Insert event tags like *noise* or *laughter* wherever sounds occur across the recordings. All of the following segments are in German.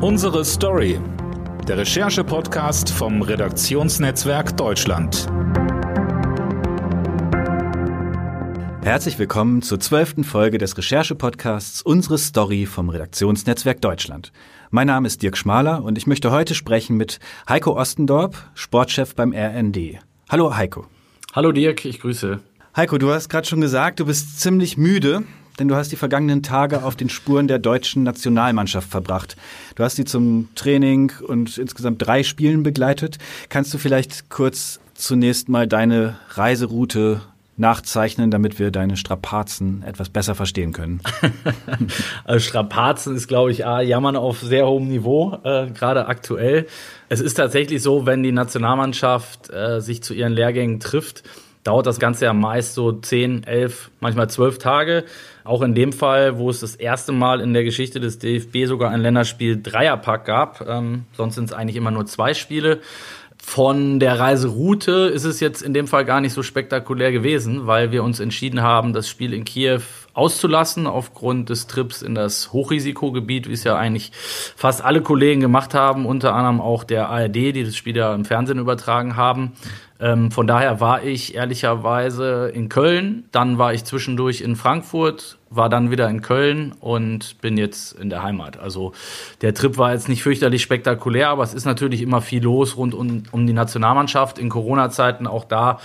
Unsere Story. Der Recherche-Podcast vom Redaktionsnetzwerk Deutschland. Herzlich willkommen zur zwölften Folge des Recherche-Podcasts Unsere Story vom Redaktionsnetzwerk Deutschland. Mein Name ist Dirk Schmaler und ich möchte heute sprechen mit Heiko Ostendorp, Sportchef beim RND. Hallo Heiko. Hallo Dirk, ich grüße. Heiko, du hast gerade schon gesagt, du bist ziemlich müde denn du hast die vergangenen Tage auf den Spuren der deutschen Nationalmannschaft verbracht. Du hast sie zum Training und insgesamt drei Spielen begleitet. Kannst du vielleicht kurz zunächst mal deine Reiseroute nachzeichnen, damit wir deine Strapazen etwas besser verstehen können? *laughs* also Strapazen ist, glaube ich, A, Jammern auf sehr hohem Niveau, äh, gerade aktuell. Es ist tatsächlich so, wenn die Nationalmannschaft äh, sich zu ihren Lehrgängen trifft, dauert das Ganze ja meist so 10, 11, manchmal 12 Tage. Auch in dem Fall, wo es das erste Mal in der Geschichte des DFB sogar ein Länderspiel Dreierpack gab. Ähm, sonst sind es eigentlich immer nur zwei Spiele. Von der Reiseroute ist es jetzt in dem Fall gar nicht so spektakulär gewesen, weil wir uns entschieden haben, das Spiel in Kiew auszulassen aufgrund des Trips in das Hochrisikogebiet, wie es ja eigentlich fast alle Kollegen gemacht haben, unter anderem auch der ARD, die das Spiel ja im Fernsehen übertragen haben. Ähm, von daher war ich ehrlicherweise in Köln, dann war ich zwischendurch in Frankfurt, war dann wieder in Köln und bin jetzt in der Heimat. Also der Trip war jetzt nicht fürchterlich spektakulär, aber es ist natürlich immer viel los rund um, um die Nationalmannschaft. In Corona-Zeiten auch da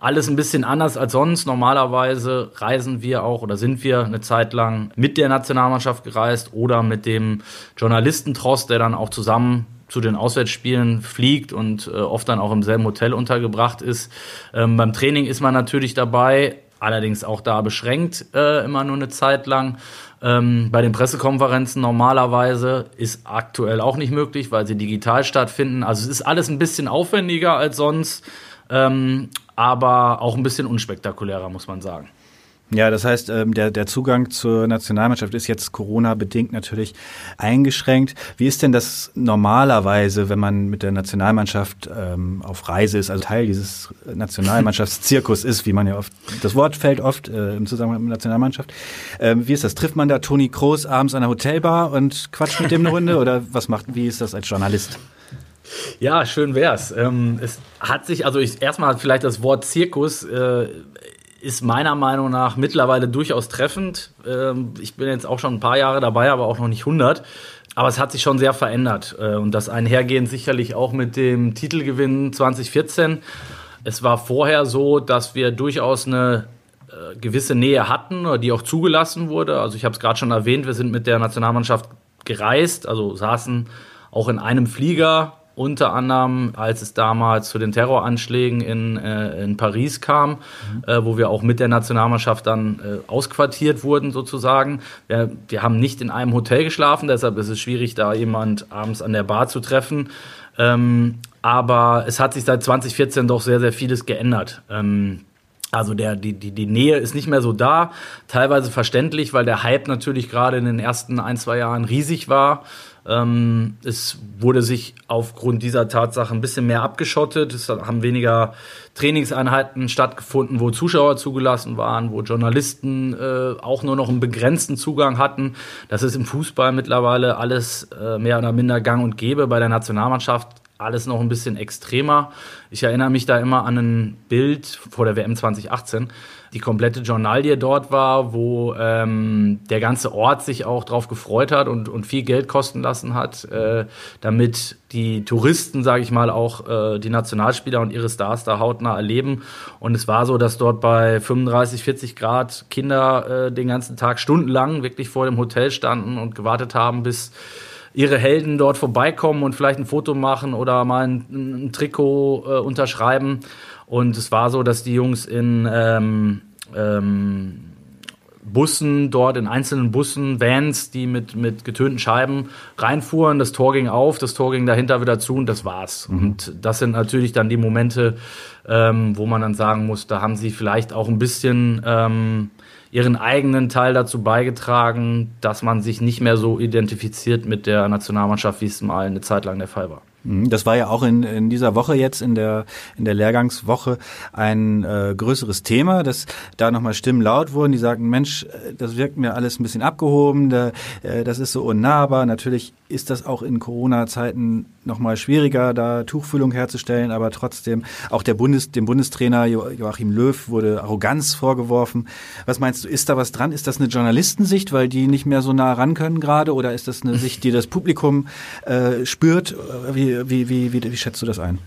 alles ein bisschen anders als sonst. Normalerweise reisen wir auch oder sind wir eine Zeit lang mit der Nationalmannschaft gereist oder mit dem Journalistentross, der dann auch zusammen zu den Auswärtsspielen fliegt und äh, oft dann auch im selben Hotel untergebracht ist. Ähm, beim Training ist man natürlich dabei, allerdings auch da beschränkt, äh, immer nur eine Zeit lang. Ähm, bei den Pressekonferenzen normalerweise ist aktuell auch nicht möglich, weil sie digital stattfinden. Also es ist alles ein bisschen aufwendiger als sonst, ähm, aber auch ein bisschen unspektakulärer, muss man sagen. Ja, das heißt, ähm, der, der Zugang zur Nationalmannschaft ist jetzt Corona-bedingt natürlich eingeschränkt. Wie ist denn das normalerweise, wenn man mit der Nationalmannschaft ähm, auf Reise ist, also Teil dieses Nationalmannschaftszirkus ist, wie man ja oft, das Wort fällt oft äh, im Zusammenhang mit der Nationalmannschaft. Ähm, wie ist das? Trifft man da Toni Kroos abends an der Hotelbar und quatscht mit dem eine Runde oder was macht, wie ist das als Journalist? Ja, schön wär's. Ähm, es hat sich, also ich erstmal vielleicht das Wort Zirkus äh, ist meiner Meinung nach mittlerweile durchaus treffend. Ähm, ich bin jetzt auch schon ein paar Jahre dabei, aber auch noch nicht 100. Aber es hat sich schon sehr verändert äh, und das einhergehend sicherlich auch mit dem Titelgewinn 2014. Es war vorher so, dass wir durchaus eine äh, gewisse Nähe hatten, die auch zugelassen wurde. Also ich habe es gerade schon erwähnt, wir sind mit der Nationalmannschaft gereist, also saßen auch in einem Flieger unter anderem, als es damals zu den Terroranschlägen in, äh, in Paris kam, äh, wo wir auch mit der Nationalmannschaft dann äh, ausquartiert wurden sozusagen. Wir, wir haben nicht in einem Hotel geschlafen, deshalb ist es schwierig, da jemand abends an der Bar zu treffen. Ähm, aber es hat sich seit 2014 doch sehr, sehr vieles geändert. Ähm, also der, die, die, die Nähe ist nicht mehr so da, teilweise verständlich, weil der Hype natürlich gerade in den ersten ein, zwei Jahren riesig war. Ähm, es wurde sich aufgrund dieser Tatsache ein bisschen mehr abgeschottet. Es haben weniger Trainingseinheiten stattgefunden, wo Zuschauer zugelassen waren, wo Journalisten äh, auch nur noch einen begrenzten Zugang hatten. Das ist im Fußball mittlerweile alles äh, mehr oder minder gang und gäbe. Bei der Nationalmannschaft alles noch ein bisschen extremer. Ich erinnere mich da immer an ein Bild vor der WM 2018, die komplette Journalie dort war, wo ähm, der ganze Ort sich auch drauf gefreut hat und, und viel Geld kosten lassen hat, äh, damit die Touristen, sage ich mal, auch äh, die Nationalspieler und ihre Stars da hautnah erleben. Und es war so, dass dort bei 35, 40 Grad Kinder äh, den ganzen Tag stundenlang wirklich vor dem Hotel standen und gewartet haben, bis ihre Helden dort vorbeikommen und vielleicht ein Foto machen oder mal ein, ein Trikot äh, unterschreiben. Und es war so, dass die Jungs in ähm, ähm, Bussen dort, in einzelnen Bussen, Vans, die mit, mit getönten Scheiben reinfuhren. Das Tor ging auf, das Tor ging dahinter wieder zu und das war's. Mhm. Und das sind natürlich dann die Momente, ähm, wo man dann sagen muss, da haben sie vielleicht auch ein bisschen ähm, ihren eigenen Teil dazu beigetragen, dass man sich nicht mehr so identifiziert mit der Nationalmannschaft, wie es mal eine Zeit lang der Fall war. Mhm, das war ja auch in, in dieser Woche jetzt, in der, in der Lehrgangswoche, ein äh, größeres Thema, dass da nochmal Stimmen laut wurden, die sagten, Mensch, äh, das wirkt mir alles ein bisschen abgehoben, da, äh, das ist so unnahbar. Natürlich ist das auch in Corona-Zeiten nochmal schwieriger, da Tuchfühlung herzustellen, aber trotzdem auch der Bundes, dem Bundestrainer Joachim Löw wurde Arroganz vorgeworfen. Was meinst du, ist da was dran? Ist das eine Journalistensicht, weil die nicht mehr so nah ran können gerade oder ist das eine *laughs* Sicht, die das Publikum äh, spürt? Wie, wie, wie, wie, wie schätzt du das ein?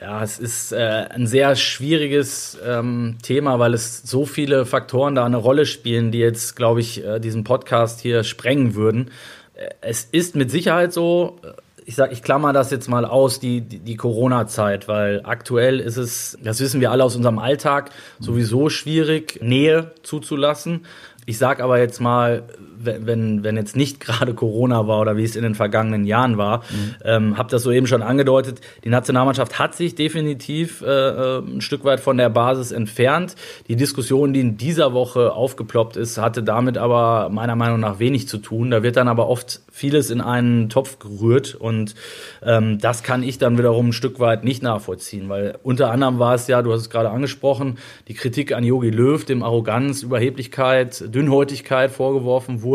Ja, es ist äh, ein sehr schwieriges ähm, Thema, weil es so viele Faktoren da eine Rolle spielen, die jetzt, glaube ich, äh, diesen Podcast hier sprengen würden. Äh, es ist mit Sicherheit so, äh, ich sag, ich klammer das jetzt mal aus, die, die, Corona-Zeit, weil aktuell ist es, das wissen wir alle aus unserem Alltag, sowieso schwierig, Nähe zuzulassen. Ich sag aber jetzt mal, wenn, wenn jetzt nicht *laughs* gerade Corona war oder wie es in den vergangenen Jahren war, mhm. ähm, habe das soeben schon angedeutet, die Nationalmannschaft hat sich definitiv äh, äh, ein Stück weit von der Basis entfernt. Die Diskussion, die in dieser Woche aufgeploppt ist, hatte damit aber meiner Meinung nach wenig zu tun. Da wird dann aber oft vieles in einen Topf gerührt und ähm, das kann ich dann wiederum ein Stück weit nicht nachvollziehen, weil unter anderem war es ja, du hast es gerade angesprochen, die Kritik an Yogi Löw, dem Arroganz, Überheblichkeit, Dünnhäutigkeit vorgeworfen wurde,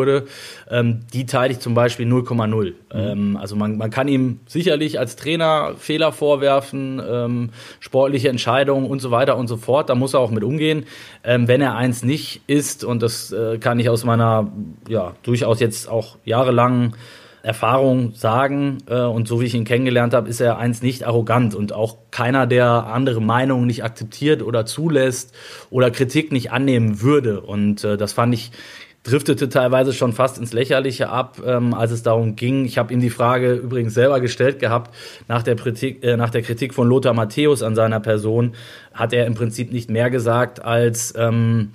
ähm, die teile ich zum Beispiel 0,0. Mhm. Ähm, also man, man kann ihm sicherlich als Trainer Fehler vorwerfen, ähm, sportliche Entscheidungen und so weiter und so fort. Da muss er auch mit umgehen. Ähm, wenn er eins nicht ist, und das äh, kann ich aus meiner ja durchaus jetzt auch jahrelangen Erfahrung sagen äh, und so wie ich ihn kennengelernt habe, ist er eins nicht arrogant und auch keiner, der andere Meinungen nicht akzeptiert oder zulässt oder Kritik nicht annehmen würde. Und äh, das fand ich driftete teilweise schon fast ins Lächerliche ab, ähm, als es darum ging. Ich habe ihm die Frage übrigens selber gestellt gehabt, nach der, Kritik, äh, nach der Kritik von Lothar Matthäus an seiner Person, hat er im Prinzip nicht mehr gesagt, als ähm,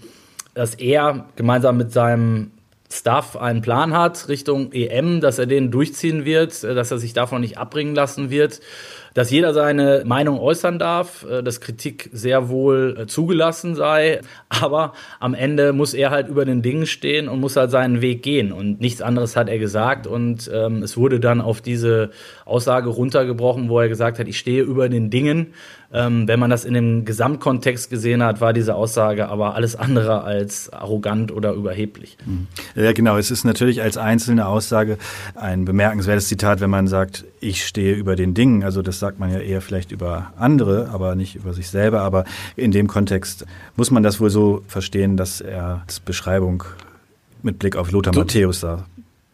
dass er gemeinsam mit seinem Staff einen Plan hat Richtung EM, dass er den durchziehen wird, äh, dass er sich davon nicht abbringen lassen wird dass jeder seine Meinung äußern darf, äh, dass Kritik sehr wohl äh, zugelassen sei, aber am Ende muss er halt über den Dingen stehen und muss halt seinen Weg gehen und nichts anderes hat er gesagt und ähm, es wurde dann auf diese Aussage runtergebrochen, wo er gesagt hat, ich stehe über den Dingen. Ähm, wenn man das in dem Gesamtkontext gesehen hat, war diese Aussage aber alles andere als arrogant oder überheblich. Mhm. Ja, genau. Es ist natürlich als einzelne Aussage ein bemerkenswertes Zitat, wenn man sagt, ich stehe über den Dingen. Also das sagt man ja eher vielleicht über andere, aber nicht über sich selber. Aber in dem Kontext muss man das wohl so verstehen, dass er als Beschreibung mit Blick auf Lothar Matthäus da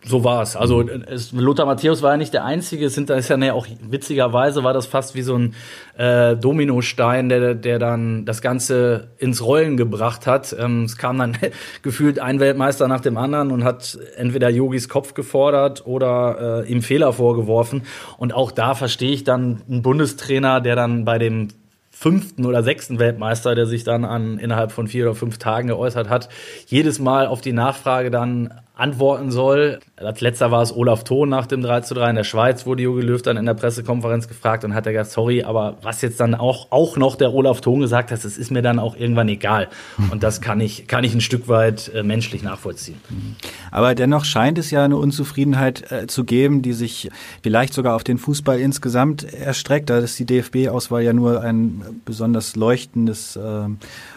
so war es. Also es, Lothar Matthäus war ja nicht der Einzige. Es sind da ist ja ne, auch witzigerweise war das fast wie so ein äh, Dominostein, der, der dann das Ganze ins Rollen gebracht hat. Ähm, es kam dann *laughs* gefühlt ein Weltmeister nach dem anderen und hat entweder Yogis Kopf gefordert oder äh, ihm Fehler vorgeworfen. Und auch da verstehe ich dann einen Bundestrainer, der dann bei dem fünften oder sechsten Weltmeister, der sich dann an innerhalb von vier oder fünf Tagen geäußert hat, jedes Mal auf die Nachfrage dann antworten soll. Als letzter war es Olaf Thon nach dem 3 zu 3 in der Schweiz, wurde Jogi Löw dann in der Pressekonferenz gefragt und hat er gesagt, sorry, aber was jetzt dann auch, auch noch der Olaf Thon gesagt hat, das ist mir dann auch irgendwann egal. Und das kann ich, kann ich ein Stück weit äh, menschlich nachvollziehen. Aber dennoch scheint es ja eine Unzufriedenheit äh, zu geben, die sich vielleicht sogar auf den Fußball insgesamt erstreckt. Da ist die DFB-Auswahl ja nur ein besonders leuchtendes äh,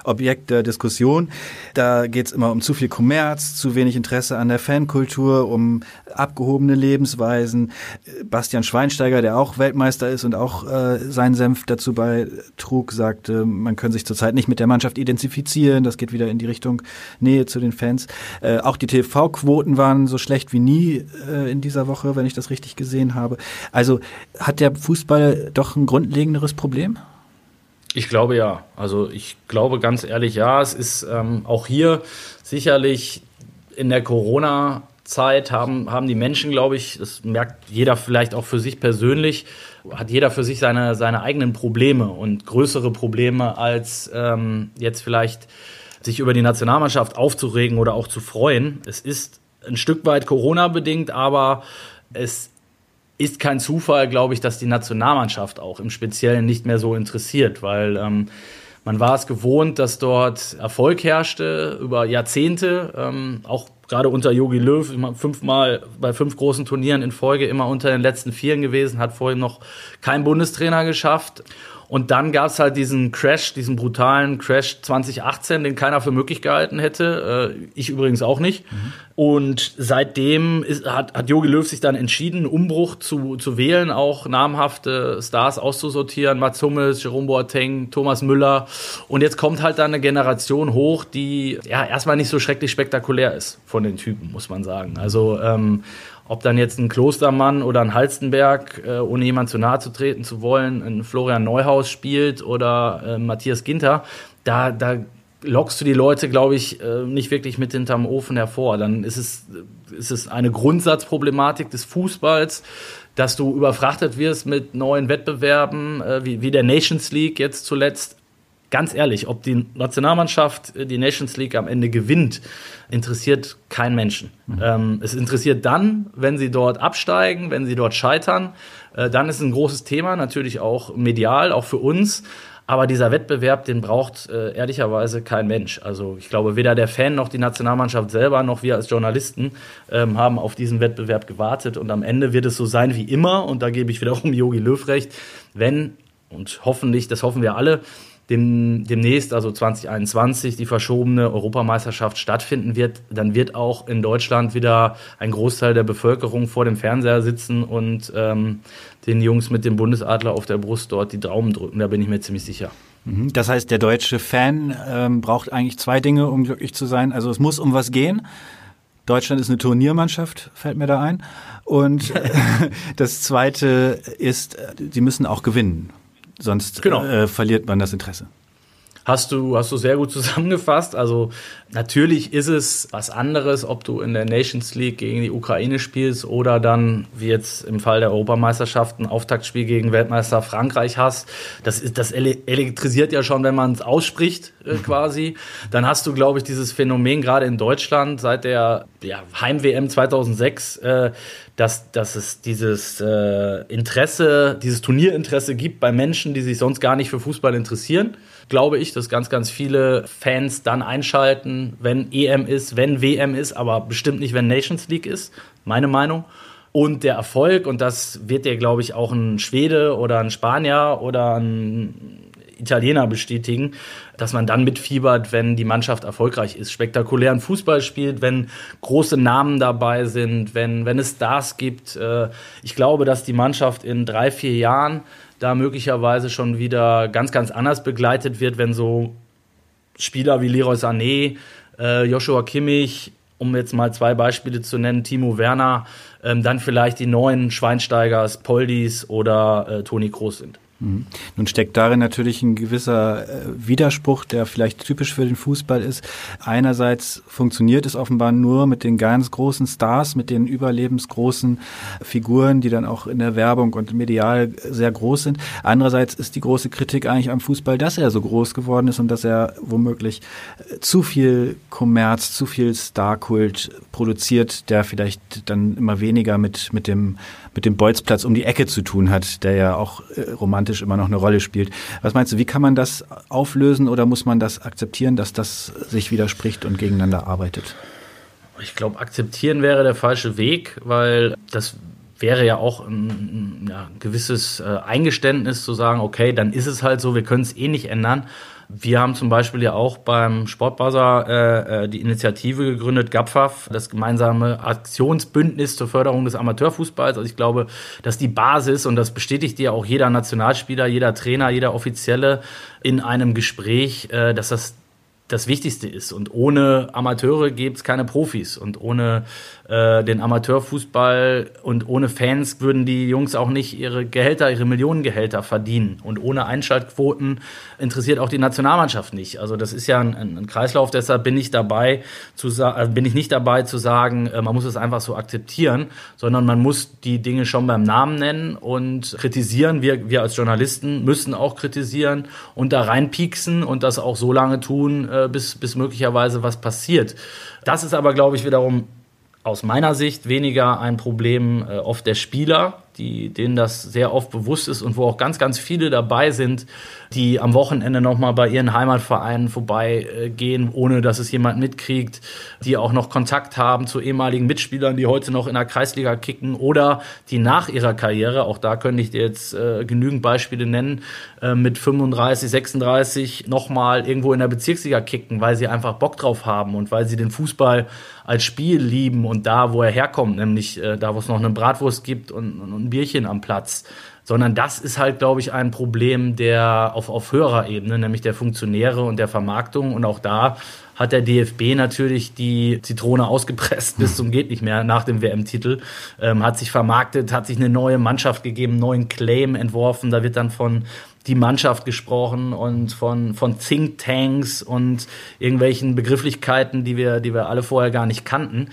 Objekt der Diskussion. Da geht es immer um zu viel Kommerz, zu wenig Interesse an der Fankultur, um abgehobene Lebensweisen. Bastian Schweinsteiger, der auch Weltmeister ist und auch äh, seinen Senf dazu beitrug, sagte, man könne sich zurzeit nicht mit der Mannschaft identifizieren. Das geht wieder in die Richtung Nähe zu den Fans. Äh, auch die TV-Quoten waren so schlecht wie nie äh, in dieser Woche, wenn ich das richtig gesehen habe. Also hat der Fußball doch ein grundlegenderes Problem? Ich glaube ja. Also ich glaube ganz ehrlich ja. Es ist ähm, auch hier sicherlich in der Corona-Zeit haben, haben die Menschen, glaube ich, das merkt jeder vielleicht auch für sich persönlich, hat jeder für sich seine, seine eigenen Probleme und größere Probleme als ähm, jetzt vielleicht sich über die Nationalmannschaft aufzuregen oder auch zu freuen. Es ist ein Stück weit Corona-bedingt, aber es ist kein Zufall, glaube ich, dass die Nationalmannschaft auch im Speziellen nicht mehr so interessiert, weil ähm, man war es gewohnt, dass dort Erfolg herrschte über Jahrzehnte, ähm, auch gerade unter Yogi Löw, fünfmal bei fünf großen Turnieren in Folge immer unter den letzten Vieren gewesen, hat vorhin noch kein Bundestrainer geschafft. Und dann gab es halt diesen Crash, diesen brutalen Crash 2018, den keiner für möglich gehalten hätte. Äh, ich übrigens auch nicht. Mhm. Und seitdem ist, hat, hat Jogi Löw sich dann entschieden, Umbruch zu, zu wählen, auch namhafte Stars auszusortieren. Mats Hummels, Jerome Boateng, Thomas Müller. Und jetzt kommt halt dann eine Generation hoch, die ja erstmal nicht so schrecklich spektakulär ist von den Typen, muss man sagen. Also ähm, ob dann jetzt ein Klostermann oder ein Halstenberg, äh, ohne jemand zu nahe zu treten zu wollen, ein Florian Neuhaus spielt oder äh, Matthias Ginter, da, da lockst du die Leute, glaube ich, äh, nicht wirklich mit hinterm Ofen hervor. Dann ist es, ist es eine Grundsatzproblematik des Fußballs, dass du überfrachtet wirst mit neuen Wettbewerben, äh, wie, wie der Nations League jetzt zuletzt ganz ehrlich, ob die Nationalmannschaft äh, die Nations League am Ende gewinnt, interessiert keinen Menschen. Mhm. Ähm, es interessiert dann, wenn sie dort absteigen, wenn sie dort scheitern. Äh, dann ist ein großes Thema, natürlich auch medial, auch für uns. Aber dieser Wettbewerb, den braucht äh, ehrlicherweise kein Mensch. Also ich glaube, weder der Fan noch die Nationalmannschaft selber noch wir als Journalisten ähm, haben auf diesen Wettbewerb gewartet. Und am Ende wird es so sein wie immer. Und da gebe ich wiederum *laughs* Yogi Löw recht, wenn und hoffentlich, das hoffen wir alle, dem, demnächst, also 2021, die verschobene Europameisterschaft stattfinden wird, dann wird auch in Deutschland wieder ein Großteil der Bevölkerung vor dem Fernseher sitzen und ähm, den Jungs mit dem Bundesadler auf der Brust dort die Daumen drücken. Da bin ich mir ziemlich sicher. Mhm. Das heißt, der deutsche Fan ähm, braucht eigentlich zwei Dinge, um glücklich zu sein. Also es muss um was gehen. Deutschland ist eine Turniermannschaft, fällt mir da ein. Und *laughs* das Zweite ist, sie müssen auch gewinnen. Sonst genau. äh, verliert man das Interesse. Hast du, hast du sehr gut *laughs* zusammengefasst. Also natürlich ist es was anderes, ob du in der Nations League gegen die Ukraine spielst oder dann, wie jetzt im Fall der Europameisterschaft, ein Auftaktspiel gegen Weltmeister Frankreich hast. Das, ist, das elektrisiert ja schon, wenn man es ausspricht äh, quasi. Dann hast du, glaube ich, dieses Phänomen gerade in Deutschland seit der ja, Heim-WM 2006, äh, dass, dass es dieses äh, Interesse, dieses Turnierinteresse gibt bei Menschen, die sich sonst gar nicht für Fußball interessieren glaube ich, dass ganz, ganz viele Fans dann einschalten, wenn EM ist, wenn WM ist, aber bestimmt nicht, wenn Nations League ist. Meine Meinung. Und der Erfolg, und das wird dir, glaube ich, auch ein Schwede oder ein Spanier oder ein Italiener bestätigen, dass man dann mitfiebert, wenn die Mannschaft erfolgreich ist, spektakulären Fußball spielt, wenn große Namen dabei sind, wenn, wenn es Stars gibt. Äh, ich glaube, dass die Mannschaft in drei, vier Jahren da möglicherweise schon wieder ganz, ganz anders begleitet wird, wenn so Spieler wie Leroy Sané, äh, Joshua Kimmich, um jetzt mal zwei Beispiele zu nennen, Timo Werner, ähm, dann vielleicht die neuen Schweinsteigers, Poldis oder äh, Toni Kroos sind. Mhm. Nun steckt darin natürlich ein gewisser äh, Widerspruch, der vielleicht typisch für den Fußball ist. Einerseits funktioniert es offenbar nur mit den ganz großen Stars, mit den überlebensgroßen Figuren, die dann auch in der Werbung und medial sehr groß sind. Andererseits ist die große Kritik eigentlich am Fußball, dass er so groß geworden ist und dass er womöglich äh, zu viel Kommerz, zu viel Starkult produziert, der vielleicht dann immer weniger mit, mit dem mit dem Bolzplatz um die Ecke zu tun hat, der ja auch äh, romantisch immer noch eine Rolle spielt. Was meinst du, wie kann man das auflösen oder muss man das akzeptieren, dass das sich widerspricht und gegeneinander arbeitet? Ich glaube, akzeptieren wäre der falsche Weg, weil das wäre ja auch ein, ja, gewisses äh, Eingeständnis zu sagen, okay, dann ist es halt so, wir können es eh nicht ändern. Wir haben zum Beispiel ja auch beim Sportbuzzer äh, äh die Initiative gegründet, GAPFAF, das gemeinsame Aktionsbündnis zur Förderung des Amateurfußballs. Also ich glaube, dass die Basis, und das bestätigt ja auch jeder Nationalspieler, jeder Trainer, jeder Offizielle in einem Gespräch, äh, dass das das Wichtigste ist. Und ohne Amateure gibt es keine Profis. Und ohne äh, den Amateurfußball und ohne Fans würden die Jungs auch nicht ihre Gehälter, ihre Millionengehälter verdienen. Und ohne Einschaltquoten interessiert auch die Nationalmannschaft nicht. Also das ist ja ein, ein Kreislauf, deshalb bin ich dabei zu äh, bin ich nicht dabei zu sagen, äh, man muss es einfach so akzeptieren, sondern man muss die Dinge schon beim Namen nennen und kritisieren. Wir, wir als Journalisten müssen auch kritisieren und da reinpieksen und das auch so lange tun, bis, bis möglicherweise was passiert. Das ist aber, glaube ich, wiederum aus meiner Sicht weniger ein Problem äh, oft der Spieler, die, denen das sehr oft bewusst ist und wo auch ganz, ganz viele dabei sind, die am Wochenende nochmal bei ihren Heimatvereinen vorbeigehen, ohne dass es jemand mitkriegt, die auch noch Kontakt haben zu ehemaligen Mitspielern, die heute noch in der Kreisliga kicken oder die nach ihrer Karriere, auch da könnte ich dir jetzt äh, genügend Beispiele nennen, äh, mit 35, 36 nochmal irgendwo in der Bezirksliga kicken, weil sie einfach Bock drauf haben und weil sie den Fußball als Spiel lieben und da, wo er herkommt, nämlich äh, da, wo es noch eine Bratwurst gibt und, und ein Bierchen am Platz sondern das ist halt, glaube ich, ein Problem der auf, auf höherer Ebene, nämlich der Funktionäre und der Vermarktung. Und auch da hat der DFB natürlich die Zitrone ausgepresst bis zum geht nicht mehr nach dem WM-Titel, ähm, hat sich vermarktet, hat sich eine neue Mannschaft gegeben, neuen Claim entworfen. Da wird dann von die Mannschaft gesprochen und von, von Thinktanks und irgendwelchen Begrifflichkeiten, die wir, die wir alle vorher gar nicht kannten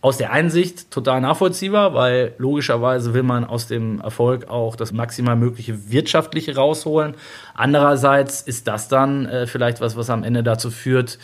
aus der Einsicht total nachvollziehbar, weil logischerweise will man aus dem Erfolg auch das maximal mögliche Wirtschaftliche rausholen. Andererseits ist das dann äh, vielleicht was, was am Ende dazu führt,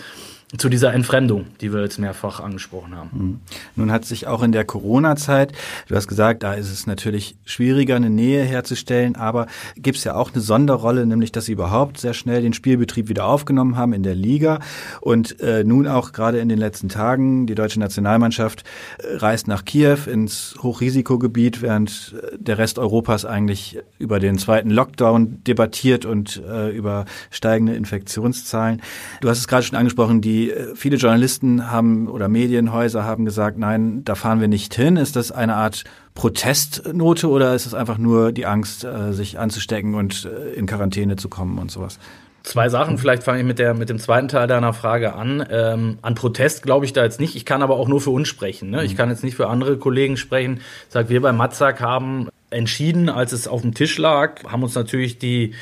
zu dieser Entfremdung, die wir jetzt mehrfach angesprochen haben. Mhm. Nun hat sich auch in der Corona-Zeit, du hast gesagt, da ist es natürlich schwieriger, eine Nähe herzustellen, aber gibt es ja auch eine Sonderrolle, nämlich dass sie überhaupt sehr schnell den Spielbetrieb wieder aufgenommen haben in der Liga und äh, nun auch gerade in den letzten Tagen, die deutsche Nationalmannschaft äh, reist nach Kiew ins Hochrisikogebiet, während äh, der Rest Europas eigentlich über den zweiten Lockdown debattiert und äh, über steigende Infektionszahlen. Du hast es gerade schon angesprochen, die äh, viele Journalisten haben oder Medienhäuser haben gesagt, nein, da fahren wir nicht hin. Ist das eine Art Protestnote oder ist es einfach nur die Angst, äh, sich anzustecken und äh, in Quarantäne zu kommen und sowas? Zwei Sachen, vielleicht fange ich mit, der, mit dem zweiten Teil deiner Frage an. Ähm, an Protest glaube ich da jetzt nicht. Ich kann aber auch nur für uns sprechen. Ne? Ich mhm. kann jetzt nicht für andere Kollegen sprechen. Ich sage, wir bei Matzak haben entschieden, als es auf dem Tisch lag, haben uns natürlich die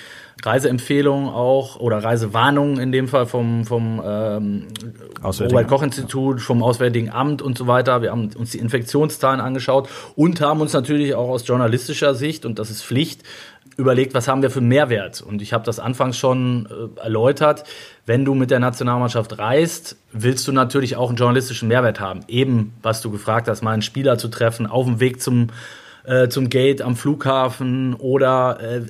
Reiseempfehlungen auch oder Reisewarnungen in dem Fall vom, vom ähm, Robert-Koch-Institut, vom Auswärtigen Amt und so weiter. Wir haben uns die Infektionszahlen angeschaut und haben uns natürlich auch aus journalistischer Sicht, und das ist Pflicht, überlegt, was haben wir für einen Mehrwert. Und ich habe das anfangs schon äh, erläutert. Wenn du mit der Nationalmannschaft reist, willst du natürlich auch einen journalistischen Mehrwert haben. Eben, was du gefragt hast, mal einen Spieler zu treffen, auf dem Weg zum äh, zum Gate am Flughafen oder äh,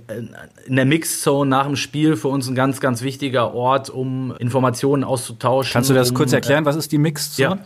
in der Mixzone nach dem Spiel für uns ein ganz, ganz wichtiger Ort, um Informationen auszutauschen. Kannst du das um, kurz erklären? Was ist die Mixzone?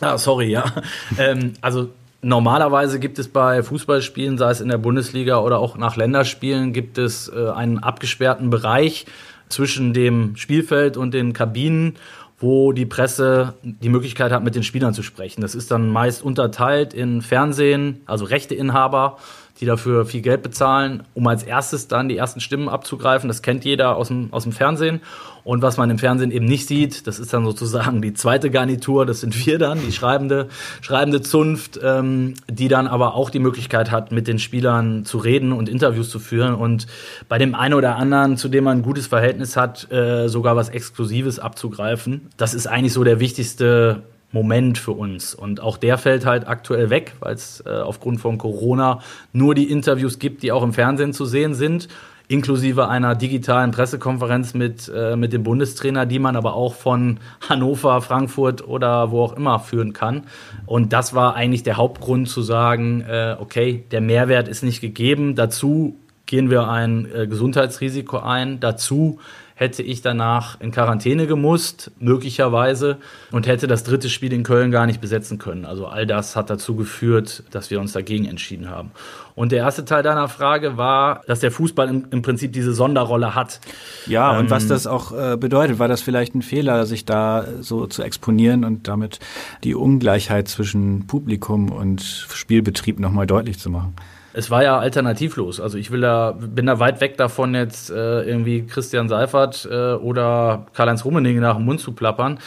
Ja. Ah, sorry, ja. *laughs* ähm, also Normalerweise gibt es bei Fußballspielen, sei es in der Bundesliga oder auch nach Länderspielen, gibt es äh, einen abgesperrten Bereich zwischen dem Spielfeld und den Kabinen wo die Presse die Möglichkeit hat, mit den Spielern zu sprechen. Das ist dann meist unterteilt in Fernsehen, also Rechteinhaber, die dafür viel Geld bezahlen, um als erstes dann die ersten Stimmen abzugreifen. Das kennt jeder aus dem, aus dem Fernsehen. Und was man im Fernsehen eben nicht sieht, das ist dann sozusagen die zweite Garnitur, das sind wir dann, die schreibende, schreibende Zunft, ähm, die dann aber auch die Möglichkeit hat, mit den Spielern zu reden und Interviews zu führen und bei dem einen oder anderen, zu dem man ein gutes Verhältnis hat, äh, sogar was Exklusives abzugreifen. Das ist eigentlich so der wichtigste Moment für uns. Und auch der fällt halt aktuell weg, weil es äh, aufgrund von Corona nur die Interviews gibt, die auch im Fernsehen zu sehen sind inklusive einer digitalen Pressekonferenz mit, äh, mit dem Bundestrainer, die man aber auch von Hannover, Frankfurt oder wo auch immer führen kann. Und das war eigentlich der Hauptgrund zu sagen, äh, okay, der Mehrwert ist nicht gegeben. Dazu gehen wir ein äh, Gesundheitsrisiko ein. Dazu hätte ich danach in Quarantäne gemusst, möglicherweise, und hätte das dritte Spiel in Köln gar nicht besetzen können. Also all das hat dazu geführt, dass wir uns dagegen entschieden haben. Und der erste Teil deiner Frage war, dass der Fußball im, im Prinzip diese Sonderrolle hat. Ja, ähm, und was das auch äh, bedeutet, war das vielleicht ein Fehler, sich da so zu exponieren und damit die Ungleichheit zwischen Publikum und Spielbetrieb nochmal deutlich zu machen? Es war ja alternativlos. Also ich will da, bin da weit weg davon, jetzt äh, irgendwie Christian Seifert äh, oder Karl-Heinz Rummenigge nach dem Mund zu plappern.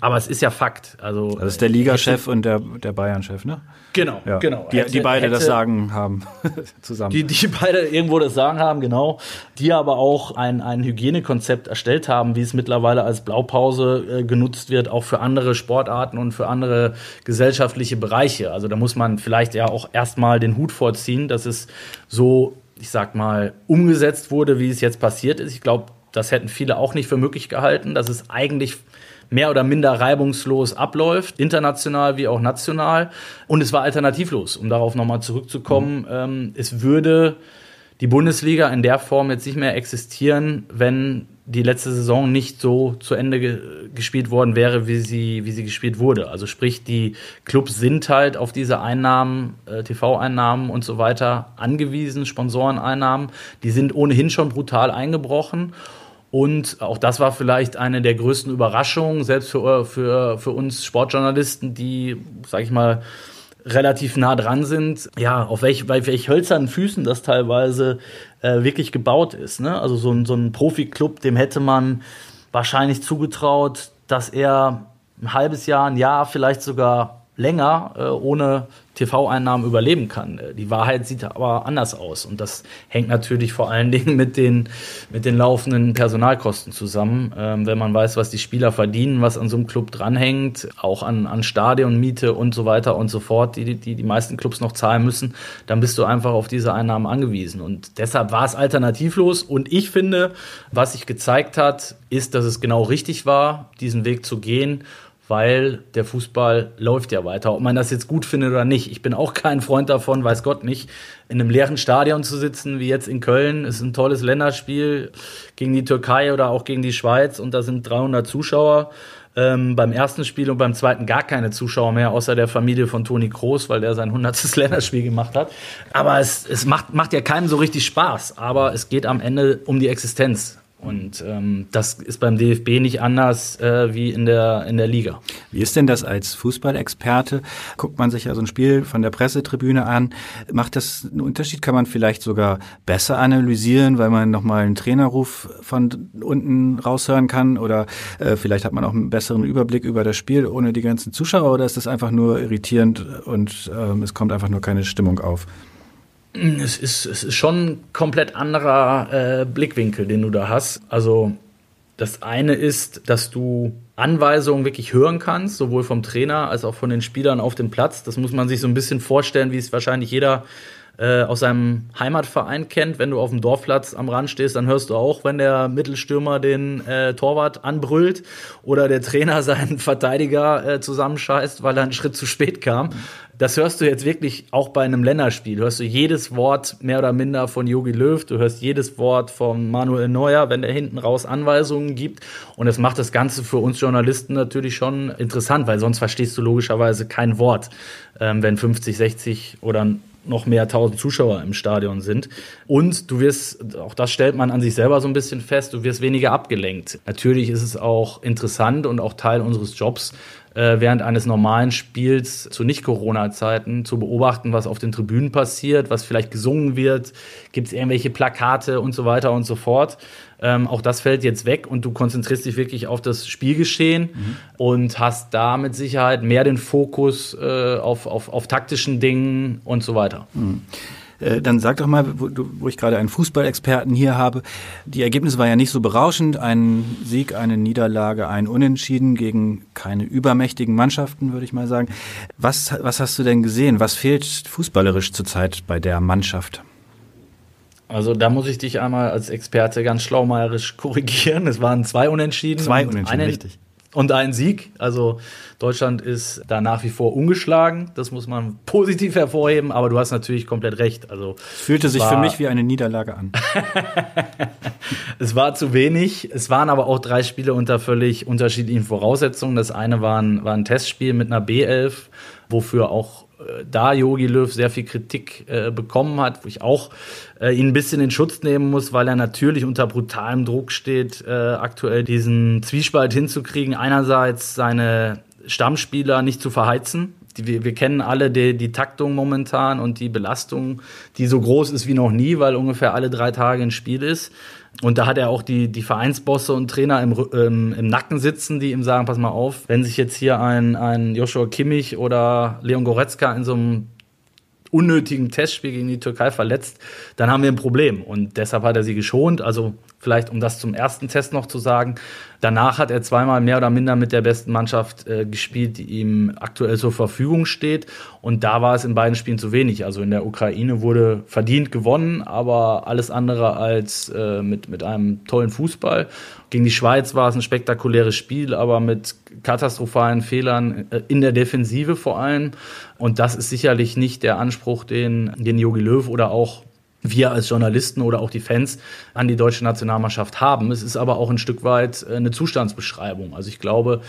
Aber es ist ja Fakt. Also, das ist der Ligachef und der, der Bayern-Chef, ne? Genau, ja. genau. Die, hätte, die beide hätte, das Sagen haben *laughs* zusammen. Die, die beide irgendwo das Sagen haben, genau. Die aber auch ein, ein Hygienekonzept erstellt haben, wie es mittlerweile als Blaupause äh, genutzt wird, auch für andere Sportarten und für andere gesellschaftliche Bereiche. Also da muss man vielleicht ja auch erstmal den Hut vorziehen, dass es so, ich sag mal, umgesetzt wurde, wie es jetzt passiert ist. Ich glaube, das hätten viele auch nicht für möglich gehalten, dass es eigentlich mehr oder minder reibungslos abläuft, international wie auch national. Und es war alternativlos, um darauf nochmal zurückzukommen. Mhm. Ähm, es würde die Bundesliga in der Form jetzt nicht mehr existieren, wenn die letzte Saison nicht so zu Ende ge gespielt worden wäre, wie sie, wie sie gespielt wurde. Also sprich, die Clubs sind halt auf diese Einnahmen, äh, TV-Einnahmen und so weiter angewiesen, Sponsoreneinnahmen. Die sind ohnehin schon brutal eingebrochen. Und auch das war vielleicht eine der größten Überraschungen, selbst für, für, für uns Sportjournalisten, die, sag ich mal, relativ nah dran sind, ja, auf welch, bei welch hölzernen Füßen das teilweise äh, wirklich gebaut ist. Ne? Also so ein, so ein Profi-Club, dem hätte man wahrscheinlich zugetraut, dass er ein halbes Jahr, ein Jahr, vielleicht sogar länger äh, ohne TV-Einnahmen überleben kann. Äh, die Wahrheit sieht aber anders aus und das hängt natürlich vor allen Dingen mit den, mit den laufenden Personalkosten zusammen. Ähm, wenn man weiß, was die Spieler verdienen, was an so einem Club dranhängt, auch an, an Stadionmiete und so weiter und so fort, die, die die meisten Clubs noch zahlen müssen, dann bist du einfach auf diese Einnahmen angewiesen und deshalb war es alternativlos und ich finde, was sich gezeigt hat, ist, dass es genau richtig war, diesen Weg zu gehen weil der Fußball läuft ja weiter. Ob man das jetzt gut findet oder nicht. Ich bin auch kein Freund davon, weiß Gott nicht, in einem leeren Stadion zu sitzen, wie jetzt in Köln. Ist ein tolles Länderspiel gegen die Türkei oder auch gegen die Schweiz und da sind 300 Zuschauer. Ähm, beim ersten Spiel und beim zweiten gar keine Zuschauer mehr, außer der Familie von Toni Kroos, weil der sein 100. *laughs* Länderspiel gemacht hat. Aber es, es macht, macht ja keinem so richtig Spaß. Aber es geht am Ende um die Existenz. Und ähm, das ist beim DFB nicht anders äh, wie in der, in der Liga. Wie ist denn das als Fußballexperte? Guckt man sich ja so ein Spiel von der Pressetribüne an. Macht das einen Unterschied? Kann man vielleicht sogar besser analysieren, weil man nochmal einen Trainerruf von unten raushören kann? Oder äh, vielleicht hat man auch einen besseren Überblick über das Spiel ohne die ganzen Zuschauer? Oder ist das einfach nur irritierend und ähm, es kommt einfach nur keine Stimmung auf? Es ist, es ist schon ein komplett anderer äh, Blickwinkel, den du da hast. Also das eine ist, dass du Anweisungen wirklich hören kannst, sowohl vom Trainer als auch von den Spielern auf dem Platz. Das muss man sich so ein bisschen vorstellen, wie es wahrscheinlich jeder aus seinem Heimatverein kennt. Wenn du auf dem Dorfplatz am Rand stehst, dann hörst du auch, wenn der Mittelstürmer den äh, Torwart anbrüllt oder der Trainer *laughs* seinen Verteidiger äh, zusammenscheißt, weil er einen Schritt zu spät kam das hörst du jetzt wirklich auch bei einem Länderspiel. Hörst du jedes Wort mehr oder minder von Jogi Löw, du hörst jedes Wort von Manuel Neuer, wenn er hinten raus Anweisungen gibt. Und das macht das Ganze für uns Journalisten natürlich schon interessant, weil sonst verstehst du logischerweise kein Wort, ähm, wenn 50, 60 oder noch mehr tausend Zuschauer im Stadion sind. Und du wirst, auch das stellt man an sich selber so ein bisschen fest, du wirst weniger abgelenkt. Natürlich ist es auch interessant und auch Teil unseres Jobs, äh, während eines normalen Spiels zu Nicht-Corona-Zeiten zu beobachten, was auf den Tribünen passiert, was vielleicht gesungen wird, gibt es irgendwelche Plakate und so weiter und so fort. Ähm, auch das fällt jetzt weg und du konzentrierst dich wirklich auf das Spielgeschehen mhm. und hast da mit Sicherheit mehr den Fokus äh, auf, auf, auf taktischen Dingen und so weiter. Mhm. Äh, dann sag doch mal, wo, wo ich gerade einen Fußballexperten hier habe, die Ergebnisse waren ja nicht so berauschend. Ein Sieg, eine Niederlage, ein Unentschieden gegen keine übermächtigen Mannschaften, würde ich mal sagen. Was, was hast du denn gesehen? Was fehlt fußballerisch zurzeit bei der Mannschaft? Also da muss ich dich einmal als Experte ganz schlaumeierisch *laughs* korrigieren. Es waren zwei Unentschieden. Zwei Unentschieden, richtig und ein Sieg. Also Deutschland ist da nach wie vor ungeschlagen. Das muss man positiv hervorheben, aber du hast natürlich komplett recht. Also es fühlte sich für mich wie eine Niederlage an. *laughs* es war zu wenig. Es waren aber auch drei Spiele unter völlig unterschiedlichen Voraussetzungen. Das eine war ein, war ein Testspiel mit einer B11, wofür auch da Yogi Löw sehr viel Kritik äh, bekommen hat, wo ich auch äh, ihn ein bisschen in Schutz nehmen muss, weil er natürlich unter brutalem Druck steht, äh, aktuell diesen Zwiespalt hinzukriegen. Einerseits seine Stammspieler nicht zu verheizen. Die, wir, wir kennen alle die, die Taktung momentan und die Belastung, die so groß ist wie noch nie, weil ungefähr alle drei Tage ein Spiel ist. Und da hat er auch die, die Vereinsbosse und Trainer im, ähm, im Nacken sitzen, die ihm sagen, pass mal auf, wenn sich jetzt hier ein, ein Joshua Kimmich oder Leon Goretzka in so einem unnötigen Testspiel gegen die Türkei verletzt, dann haben wir ein Problem. Und deshalb hat er sie geschont. Also vielleicht, um das zum ersten Test noch zu sagen, danach hat er zweimal mehr oder minder mit der besten Mannschaft äh, gespielt, die ihm aktuell zur Verfügung steht. Und da war es in beiden Spielen zu wenig. Also in der Ukraine wurde verdient gewonnen, aber alles andere als äh, mit, mit einem tollen Fußball. Gegen die Schweiz war es ein spektakuläres Spiel, aber mit katastrophalen Fehlern äh, in der Defensive vor allem. Und das ist sicherlich nicht der Anspruch, den, den Jogi Löw oder auch wir als Journalisten oder auch die Fans an die deutsche Nationalmannschaft haben. Es ist aber auch ein Stück weit äh, eine Zustandsbeschreibung. Also ich glaube,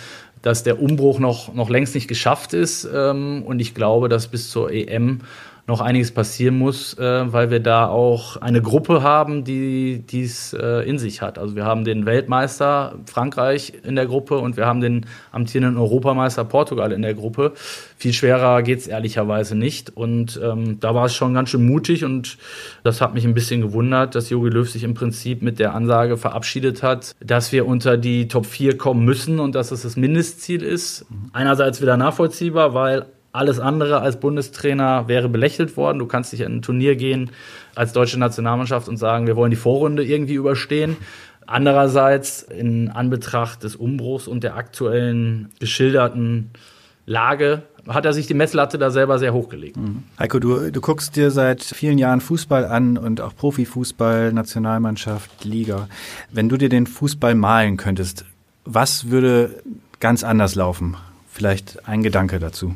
dass der Umbruch noch, noch längst nicht geschafft ist ähm, und ich glaube, dass bis zur EM noch einiges passieren muss, äh, weil wir da auch eine Gruppe haben, die dies äh, in sich hat. Also wir haben den Weltmeister Frankreich in der Gruppe und wir haben den amtierenden Europameister Portugal in der Gruppe. Viel schwerer geht's ehrlicherweise nicht. Und ähm, da war es schon ganz schön mutig und das hat mich ein bisschen gewundert, dass Jogi Löw sich im Prinzip mit der Ansage verabschiedet hat, dass wir unter die Top 4 kommen müssen und dass es das Mindestziel ist. Einerseits wieder nachvollziehbar, weil alles andere als Bundestrainer wäre belächelt worden. Du kannst nicht in ein Turnier gehen als deutsche Nationalmannschaft und sagen, wir wollen die Vorrunde irgendwie überstehen. Andererseits in Anbetracht des Umbruchs und der aktuellen geschilderten Lage hat er sich die Messlatte da selber sehr hochgelegt. Mhm. Heiko, du, du guckst dir seit vielen Jahren Fußball an und auch Profifußball, Nationalmannschaft, Liga. Wenn du dir den Fußball malen könntest, was würde ganz anders laufen? Vielleicht ein Gedanke dazu.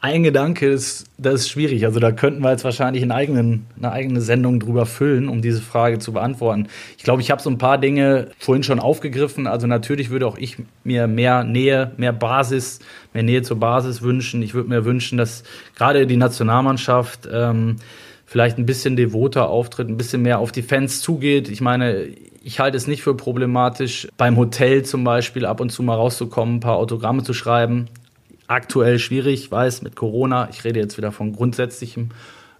Ein Gedanke ist, das ist schwierig. Also da könnten wir jetzt wahrscheinlich einen eigenen, eine eigene Sendung drüber füllen, um diese Frage zu beantworten. Ich glaube, ich habe so ein paar Dinge vorhin schon aufgegriffen. Also natürlich würde auch ich mir mehr Nähe, mehr Basis, mehr Nähe zur Basis wünschen. Ich würde mir wünschen, dass gerade die Nationalmannschaft ähm, vielleicht ein bisschen devoter auftritt, ein bisschen mehr auf die Fans zugeht. Ich meine, ich halte es nicht für problematisch, beim Hotel zum Beispiel ab und zu mal rauszukommen, ein paar Autogramme zu schreiben aktuell schwierig, weiß, mit Corona. Ich rede jetzt wieder von Grundsätzlichem.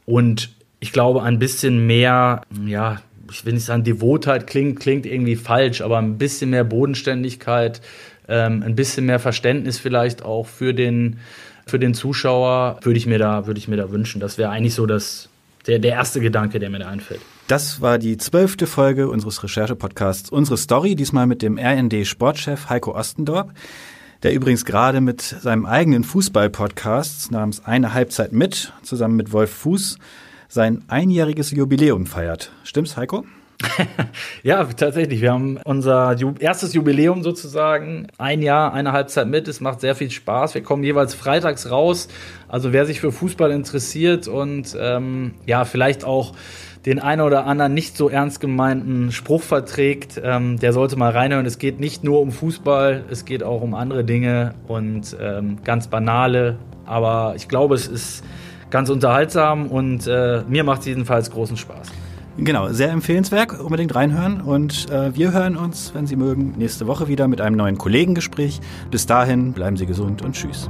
Und ich glaube, ein bisschen mehr, ja, ich will nicht sagen, Devotheit klingt, klingt irgendwie falsch, aber ein bisschen mehr Bodenständigkeit, ähm, ein bisschen mehr Verständnis vielleicht auch für den, für den Zuschauer, würde ich mir da, würde ich mir da wünschen. Das wäre eigentlich so das, der, der erste Gedanke, der mir da einfällt. Das war die zwölfte Folge unseres Recherche-Podcasts Unsere Story, diesmal mit dem RND-Sportchef Heiko Ostendorp der übrigens gerade mit seinem eigenen Fußball-Podcast namens Eine Halbzeit mit, zusammen mit Wolf Fuß, sein einjähriges Jubiläum feiert. Stimmt's, Heiko? *laughs* ja, tatsächlich. Wir haben unser erstes Jubiläum sozusagen. Ein Jahr, eine Halbzeit mit. Es macht sehr viel Spaß. Wir kommen jeweils freitags raus. Also wer sich für Fußball interessiert und ähm, ja, vielleicht auch den einen oder anderen nicht so ernst gemeinten Spruch verträgt, ähm, der sollte mal reinhören. Es geht nicht nur um Fußball, es geht auch um andere Dinge und ähm, ganz banale. Aber ich glaube, es ist ganz unterhaltsam und äh, mir macht es jedenfalls großen Spaß. Genau, sehr empfehlenswert, unbedingt reinhören. Und äh, wir hören uns, wenn Sie mögen, nächste Woche wieder mit einem neuen Kollegengespräch. Bis dahin bleiben Sie gesund und tschüss.